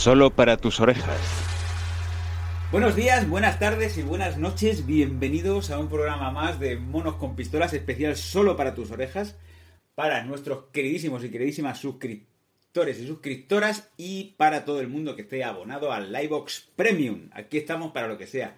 solo para tus orejas. Buenos días, buenas tardes y buenas noches. Bienvenidos a un programa más de Monos con Pistolas especial solo para tus orejas, para nuestros queridísimos y queridísimas suscriptores y suscriptoras y para todo el mundo que esté abonado al Livebox Premium. Aquí estamos para lo que sea.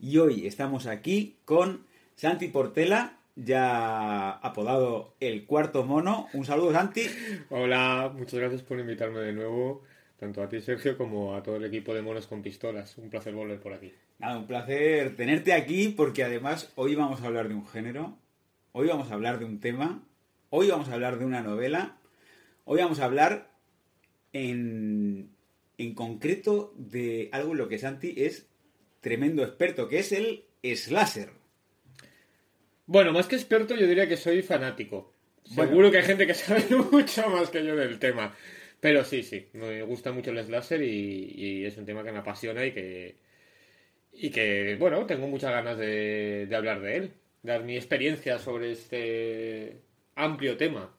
Y hoy estamos aquí con Santi Portela, ya apodado el cuarto mono. Un saludo, Santi. Hola, muchas gracias por invitarme de nuevo, tanto a ti, Sergio, como a todo el equipo de monos con pistolas. Un placer volver por aquí. Nada, un placer tenerte aquí porque además hoy vamos a hablar de un género, hoy vamos a hablar de un tema, hoy vamos a hablar de una novela, hoy vamos a hablar en, en concreto de algo en lo que Santi es tremendo experto, que es el slasher. Bueno, más que experto, yo diría que soy fanático. Seguro que hay gente que sabe mucho más que yo del tema. Pero sí, sí, me gusta mucho el slasher y, es un tema que me apasiona y que, y que bueno, tengo muchas ganas de, hablar de él, dar mi experiencia sobre este amplio tema.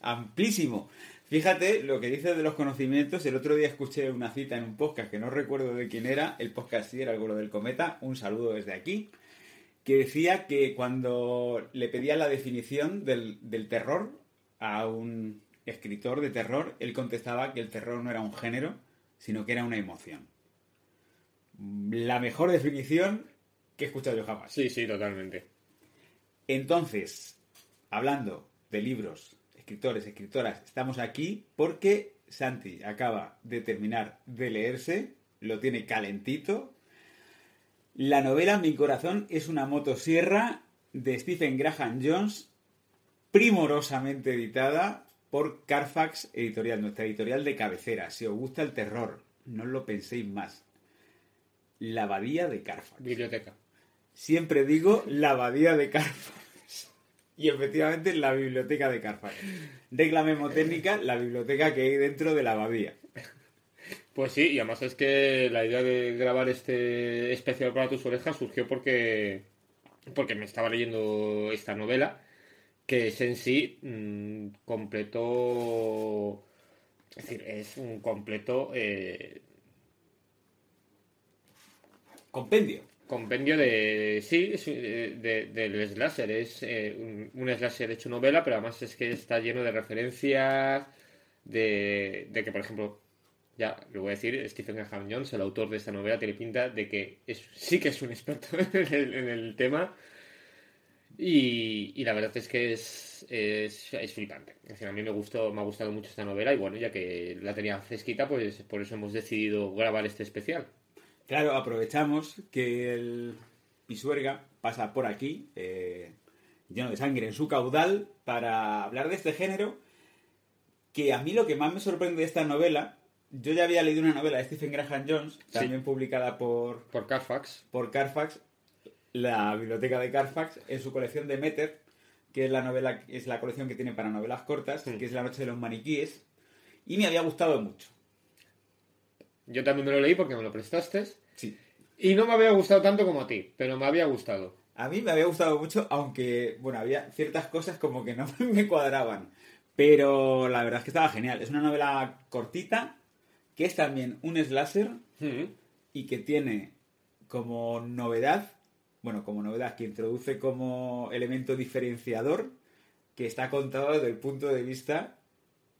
Amplísimo. Fíjate lo que dices de los conocimientos. El otro día escuché una cita en un podcast que no recuerdo de quién era. El podcast sí era el vuelo del cometa. Un saludo desde aquí. Que decía que cuando le pedía la definición del, del terror a un escritor de terror, él contestaba que el terror no era un género, sino que era una emoción. La mejor definición que he escuchado yo jamás. Sí, sí, totalmente. Entonces, hablando de libros, escritores, escritoras, estamos aquí porque Santi acaba de terminar de leerse, lo tiene calentito. La novela Mi corazón es una motosierra de Stephen Graham Jones, primorosamente editada por Carfax Editorial, nuestra editorial de cabecera. Si os gusta el terror, no lo penséis más. La abadía de Carfax. Biblioteca. Siempre digo la abadía de Carfax. Y efectivamente la biblioteca de Carfax. Regla memotécnica, la biblioteca que hay dentro de la abadía. Pues sí, y además es que la idea de grabar este especial para tus orejas surgió porque, porque me estaba leyendo esta novela, que es en sí mm, completo... Es decir, es un completo eh, Compendio. compendio de... Sí, es, eh, de- del slasher. Es eh, un, un slasher hecho novela, pero además es que está lleno de referencias, de, de que, por ejemplo, ya lo voy a decir, Stephen Graham Jones, el autor de esta novela, tiene pinta de que es, sí que es un experto en el, en el tema. Y, y la verdad es que es, es, es flipante. Es decir, a mí me gustó, me ha gustado mucho esta novela y bueno, ya que la tenía fresquita, pues por eso hemos decidido grabar este especial. Claro, aprovechamos que el Pisuerga pasa por aquí, eh, lleno de sangre en su caudal, para hablar de este género. Que a mí lo que más me sorprende de esta novela, yo ya había leído una novela de Stephen Graham Jones, también publicada por, Por Carfax. por Carfax, la biblioteca de Carfax, en su colección de Meter, que es la novela, es la colección que tiene para novelas cortas, Sí. que es La noche de los maniquíes, y me había gustado mucho. Yo también me lo leí porque me lo prestaste. Sí. Y no me había gustado tanto como a ti, pero me había gustado. A mí me había gustado mucho, aunque, bueno, había ciertas cosas como que no me cuadraban. Pero la verdad es que estaba genial. Es una novela cortita, que es también un slasher y que tiene como novedad, bueno, como novedad, que introduce como elemento diferenciador, que está contado desde el punto de vista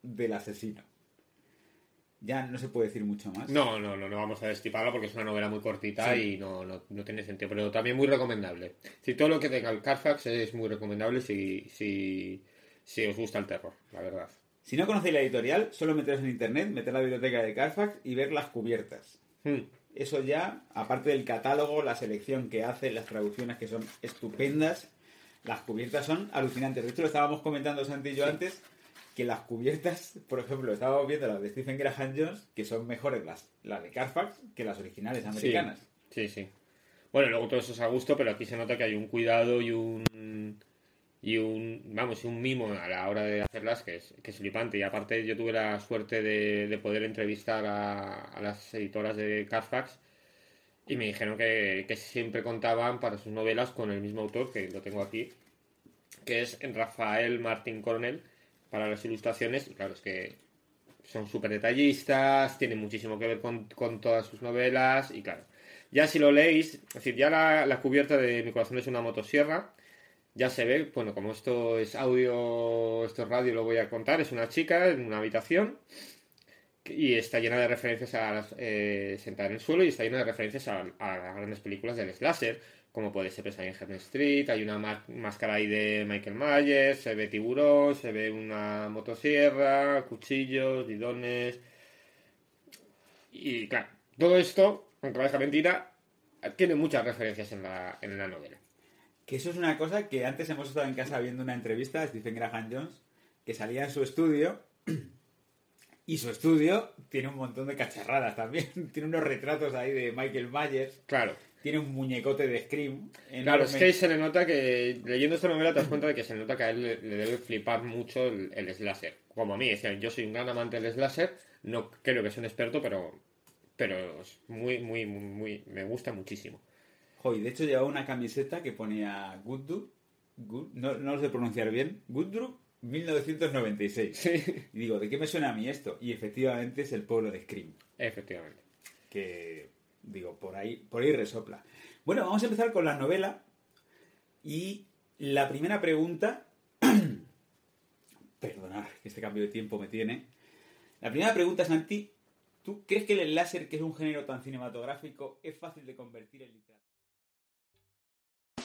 del asesino. Ya no se puede decir mucho más. No, no, no, no vamos a destiparla porque es una novela muy cortita Sí. y no, no, no tiene sentido, pero también muy recomendable. Si todo lo que tenga el Carfax es muy recomendable si, si, si os gusta el terror, la verdad. Si no conocéis la editorial, solo meteros en internet, meter la biblioteca de Carfax y ver las cubiertas. Hmm. Eso ya, aparte del catálogo, la selección que hace, las traducciones que son estupendas, las cubiertas son alucinantes. De hecho, lo estábamos comentando Santi y yo antes, que las cubiertas, por ejemplo, estábamos viendo las de Stephen Graham Jones, que son mejores las, las de Carfax que las originales americanas. Sí, sí. Bueno, luego todo eso es a gusto, pero aquí se nota que hay un cuidado y un y un vamos un mimo a la hora de hacerlas que es, que es flipante. Y aparte yo tuve la suerte de, de poder entrevistar a, las editoras de Carfax y me dijeron que, que siempre contaban para sus novelas con el mismo autor, que lo tengo aquí, que es Rafael Martín Coronel, para las ilustraciones. Claro, es que son súper detallistas, tienen muchísimo que ver con, con todas sus novelas y claro, ya si lo leéis, es decir, ya la, la cubierta de Mi corazón es una motosierra, ya se ve, bueno, como esto es audio, esto es radio, lo voy a contar, es una chica en una habitación y está llena de referencias a las, eh, sentada en el suelo y está llena de referencias a, las grandes películas del slasher, como puede ser Pesadilla en Heaven Street, hay una má- máscara ahí de Michael Myers, se ve tiburón, se ve una motosierra, cuchillos, bidones... Y claro, todo esto, aunque parezca mentira, tiene muchas referencias en la, en la novela. Que eso es una cosa que antes hemos estado en casa viendo una entrevista a Stephen Graham Jones que salía en su estudio y su estudio tiene un montón de cacharradas también. tiene unos retratos ahí de Michael Myers, Claro, tiene un muñecote de Scream. claro, es enorme. que se le nota que, leyendo esta novela te das cuenta de que se le nota que a él le, le debe flipar mucho el, el slasher. Como a mí, decir, yo soy un gran amante del slasher, no creo que sea un experto, pero, pero es muy, muy, muy, muy, me gusta muchísimo. Joder, de hecho llevaba una camiseta que ponía Goodru, Good- no, no lo sé pronunciar bien, Goodru 1996. Sí, Y digo, ¿de qué me suena a mí esto? Y efectivamente es el pueblo de Scream. efectivamente. que digo, por ahí, por ahí resopla. Bueno, vamos a empezar con la novela. Y la primera pregunta. Perdonad, que este cambio de tiempo me tiene. La primera pregunta, Santi, ¿tú crees que el láser, que es un género tan cinematográfico, es fácil de convertir en literatura?